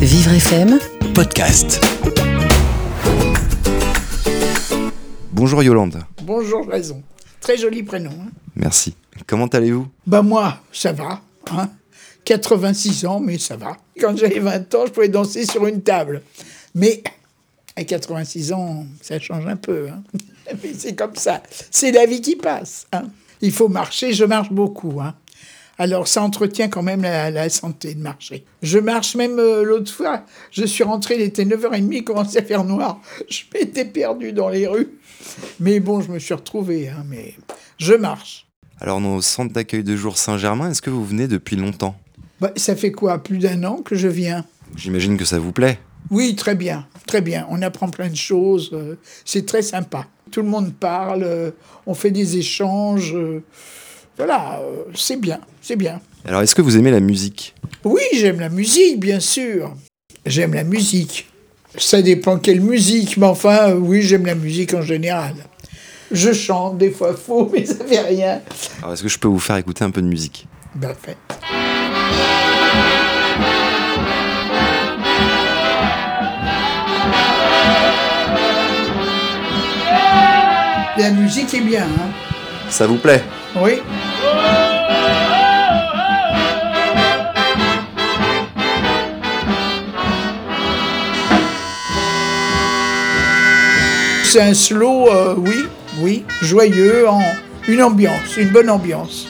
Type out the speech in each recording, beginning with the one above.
Vivre FM, podcast. Bonjour Yolande. Bonjour Jason. Très joli prénom. hein. Merci. Comment allez-vous? Bah moi, ça va. Hein 86 ans, mais ça va. Quand j'avais 20 ans, je pouvais danser sur une table. Mais à 86 ans, ça change un peu. hein. Mais c'est comme ça. C'est la vie qui passe. hein. Il faut marcher. Je marche beaucoup. hein. Alors, ça entretient quand même la, la santé de marcher. Je marche même euh, l'autre fois. Je suis rentré, il était 9h30, il commençait à faire noir. Je m'étais perdu dans les rues. Mais bon, je me suis retrouvé. hein, mais je marche. Alors, nos centres d'accueil de jour Saint-Germain, est-ce que vous venez depuis longtemps? Bah, ça fait quoi? Plus d'un an que je viens. J'imagine que ça vous plaît. Oui, très bien, très bien. On apprend plein de choses. euh, c'est très sympa. Tout le monde parle, euh, on fait des échanges. euh, voilà, euh, c'est bien, c'est bien. Alors, est-ce que vous aimez la musique? Oui, j'aime la musique, bien sûr. J'aime la musique. Ça dépend quelle musique, mais enfin, euh, oui, j'aime la musique en général. Je chante, des fois faux, mais ça fait rien. Alors, est-ce que je peux vous faire écouter un peu de musique? Ben, fait. La musique est bien, hein Ça vous plaît? Oui. C'est un slow, euh, oui, oui, joyeux, en une ambiance, une bonne ambiance.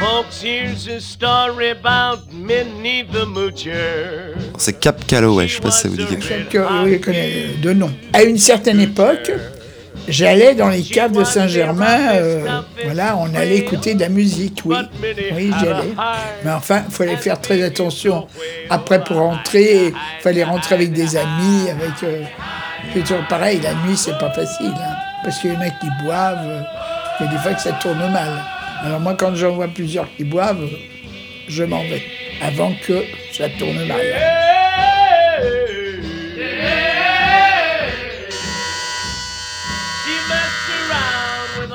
Folks, here's a story about Minnie the Moocher. C'est Cap Calloway, je sais pas si ça vous dit quelque chose. que oui, je connais de nom. À une certaine époque, j'allais dans les caves de Saint-Germain, euh, voilà, on allait écouter de la musique, oui. Oui, j'y. Mais enfin, il fallait faire très attention. Après, pour rentrer, il fallait rentrer avec des amis, avec... euh, c'est toujours pareil, la nuit, c'est pas facile. hein, parce qu'il y en a qui boivent, euh, il y a des fois que ça tourne mal. Alors moi, quand j'en vois plusieurs qui boivent, je m'en vais, avant que ça tourne mal.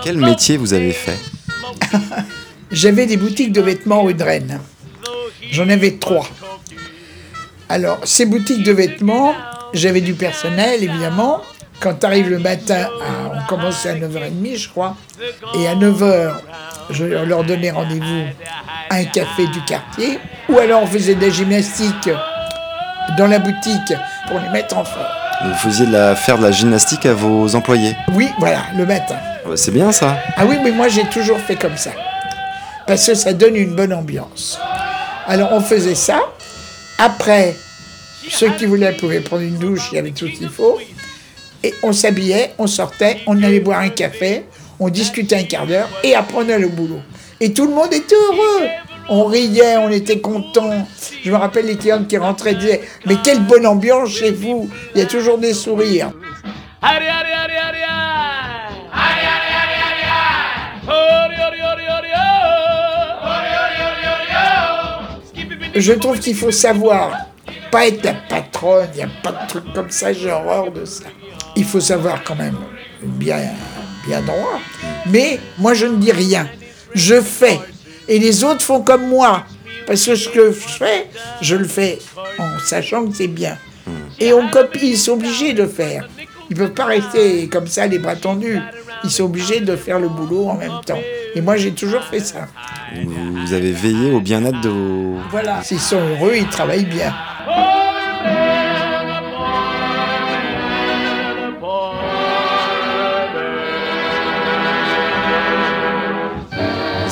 Quel métier vous avez fait J'avais des boutiques de vêtements rue de Rennes. J'en avais trois. Alors, ces boutiques de vêtements, j'avais du personnel, évidemment. Quand arrive le matin, à- on commençait à 9h30, je crois. Et à 9h, je leur donnais rendez-vous à un café du quartier. Ou alors, on faisait de la gymnastique dans la boutique pour les mettre en forme. Vous faisiez de la, faire de la gymnastique à vos employés. Oui, voilà, le matin. Ah bah, C'est bien ça. Ah oui, mais moi j'ai toujours fait comme ça. Parce que ça donne une bonne ambiance. Alors on faisait ça. Après, ceux qui voulaient pouvaient prendre une douche, il y avait tout ce qu'il faut. Et on s'habillait, on sortait, on allait boire un café, on discutait un quart d'heure et après on allait au boulot. Et tout le monde était heureux. On riait, on était contents. Je me rappelle les clientes qui rentraient et disaient Mais quelle bonne ambiance chez vous Il y a toujours des sourires. Je trouve qu'il faut savoir, pas être la patronne, il n'y a pas de truc comme ça, j'ai horreur de ça. Il faut savoir quand même bien, bien droit. Mais moi, je ne dis rien. Je fais. Et les autres font comme moi. Parce que ce que je fais, je le fais en sachant que c'est bien. Et on copie, ils sont obligés de faire. Ils ne peuvent pas rester comme ça, les bras tendus. Ils sont obligés de faire le boulot en même temps. Et moi, j'ai toujours fait ça. Vous avez veillé au bien-être de vos... Voilà. S'ils sont heureux, ils travaillent bien.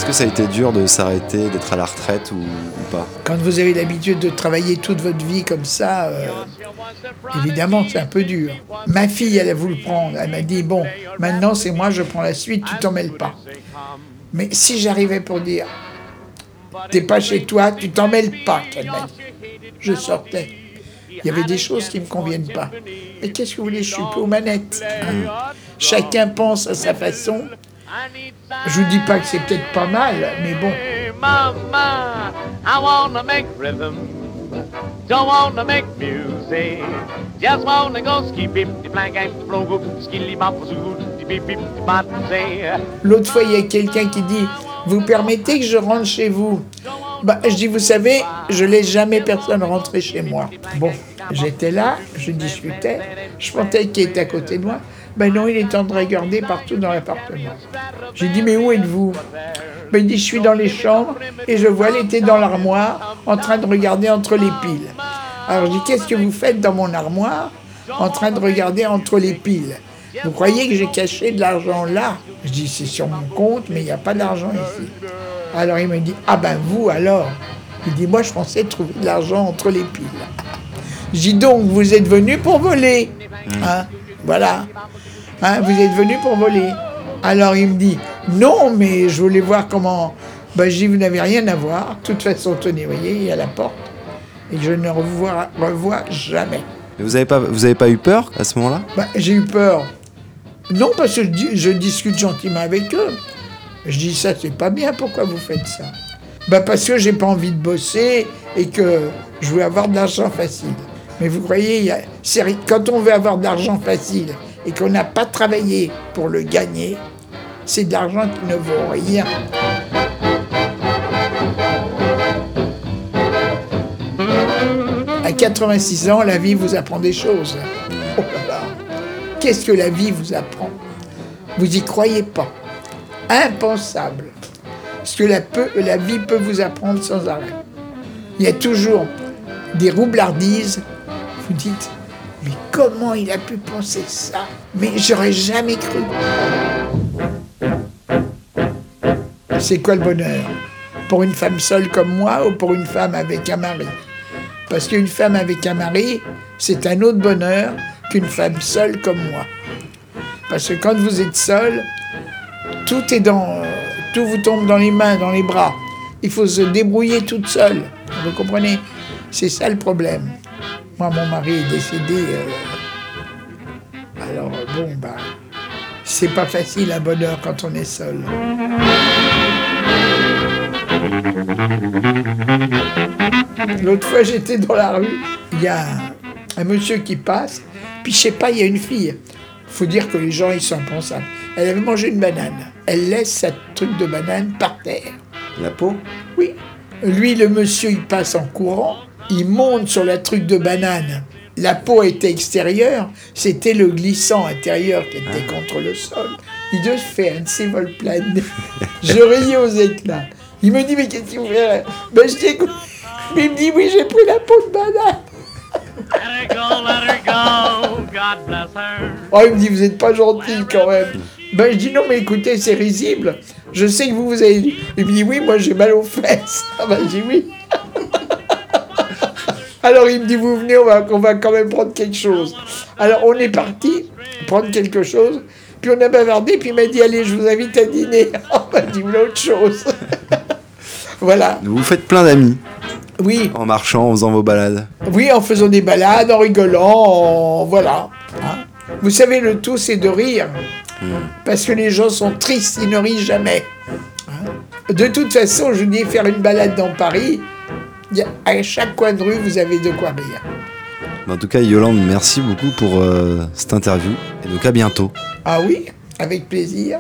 Est-ce que ça a été dur de s'arrêter, d'être à la retraite ou, pas Quand vous avez l'habitude de travailler toute votre vie comme ça, euh, évidemment, c'est un peu dur. Ma fille, elle a voulu prendre. Elle m'a dit Bon, maintenant, c'est moi, je prends la suite, tu t'en mêles pas. Mais si j'arrivais pour dire T'es pas chez toi, tu t'en mêles pas, qu'elle. Je sortais. Il y avait des choses qui ne me conviennent pas. Mais qu'est-ce que vous voulez, je suis plus aux manettes. Chacun pense à sa façon. Je vous dis pas que c'est peut-être pas mal, mais bon. Hey, mama, I wanna make rhythm. Don't wanna make music. Just wanna go ski bip, the blank and the blow, skilly bop, the bip bip, the bop, say. L'autre fois, il y a quelqu'un qui dit Vous permettez que je rentre chez vous? Bah, je dis, vous savez, je laisse jamais personne rentrer chez moi. Bon, j'étais là, je discutais, je pensais qu'il était à côté de moi. Ben non, il est en train de regarder partout dans l'appartement. J'ai dit, mais où êtes-vous? Ben, Il dit, je suis dans les chambres et je vois, elle était dans l'armoire en train de regarder entre les piles. Alors je dis, qu'est-ce que vous faites dans mon armoire en train de regarder entre les piles? Vous croyez que j'ai caché de l'argent là? Je dis, c'est sur mon compte, mais il n'y a pas d'argent ici. Alors il me dit, ah ben vous alors? Il dit, moi je pensais trouver de l'argent entre les piles. Je dis donc, vous êtes venu pour voler. Hein? Voilà. Hein, vous êtes venu pour voler. Alors il me dit, non, mais je voulais voir comment... Ben, je dis, vous n'avez rien à voir. De toute façon, tenez, vous voyez, il y a la porte. Et je ne revois, revois jamais. Mais vous n'avez pas, vous avez pas eu peur à ce moment-là? Ben, j'ai eu peur. Non, parce que je discute gentiment avec eux. Je dis ça, c'est pas bien, pourquoi vous faites ça? Ben, parce que j'ai pas envie de bosser et que je veux avoir de l'argent facile. Mais vous ri- quand on veut avoir de l'argent facile et qu'on n'a pas travaillé pour le gagner, c'est de l'argent qui ne vaut rien. À 86 ans, la vie vous apprend des choses. Oh là là. Qu'est-ce que la vie vous apprend? Vous y croyez pas. Impensable. Ce que la vie peut vous apprendre sans arrêt. Il y a toujours des roublardises. Vous dites, mais comment il a pu penser ça? Mais j'aurais jamais cru. C'est quoi le bonheur? Pour une femme seule comme moi ou pour une femme avec un mari? Parce qu'une femme avec un mari, c'est un autre bonheur qu'une femme seule comme moi. Parce que quand vous êtes seul, tout tout vous tombe dans les mains, dans les bras. Il faut se débrouiller toute seule. Vous comprenez? C'est ça le problème. Moi, mon mari est décédé. euh, alors bon, bah, c'est pas facile un bonheur quand on est seul. L'autre fois, j'étais dans la rue, il y a un, un monsieur qui passe, puis je sais pas, il y a une fille. faut dire que les gens, ils sont impensables. Elle avait mangé une banane. Elle laisse sa truc de banane par terre. La peau? Oui. Lui, le monsieur, il passe en courant, il monte sur la truc de banane. La peau était extérieure, c'était le glissant intérieur qui était contre le sol. Il devait faire un de ses vols planes. Je riais aux éclats. Il me dit, mais qu'est-ce que vous faites Ben, je dis, écoute. Mais il me dit, oui, j'ai pris la peau de banane. Let her go, let her go, God bless her. Oh, il me dit, vous n'êtes pas gentil quand même. Ben, je dis, non, mais écoutez, c'est risible. Je sais que vous, vous avez... Il me dit, oui, moi, j'ai mal aux fesses. Ah ben, je dis, oui. Alors, il me dit, vous venez, on va, on va quand même prendre quelque chose. Alors, on est parti prendre quelque chose. Puis on a bavardé, puis il m'a dit, allez, je vous invite à dîner. On m'a dit, autre chose. voilà. Vous faites plein d'amis Oui, en marchant, en faisant vos balades. Oui, en faisant des balades, en rigolant, en... voilà. hein. Vous savez, le tout, c'est de rire. Parce que les gens sont tristes, ils ne rient jamais. hein. De toute façon, je dis, faire une balade dans Paris, à chaque coin de rue, vous avez de quoi rire. En tout cas, Yolande, merci beaucoup pour euh, cette interview. Et donc à bientôt. Ah oui, avec plaisir.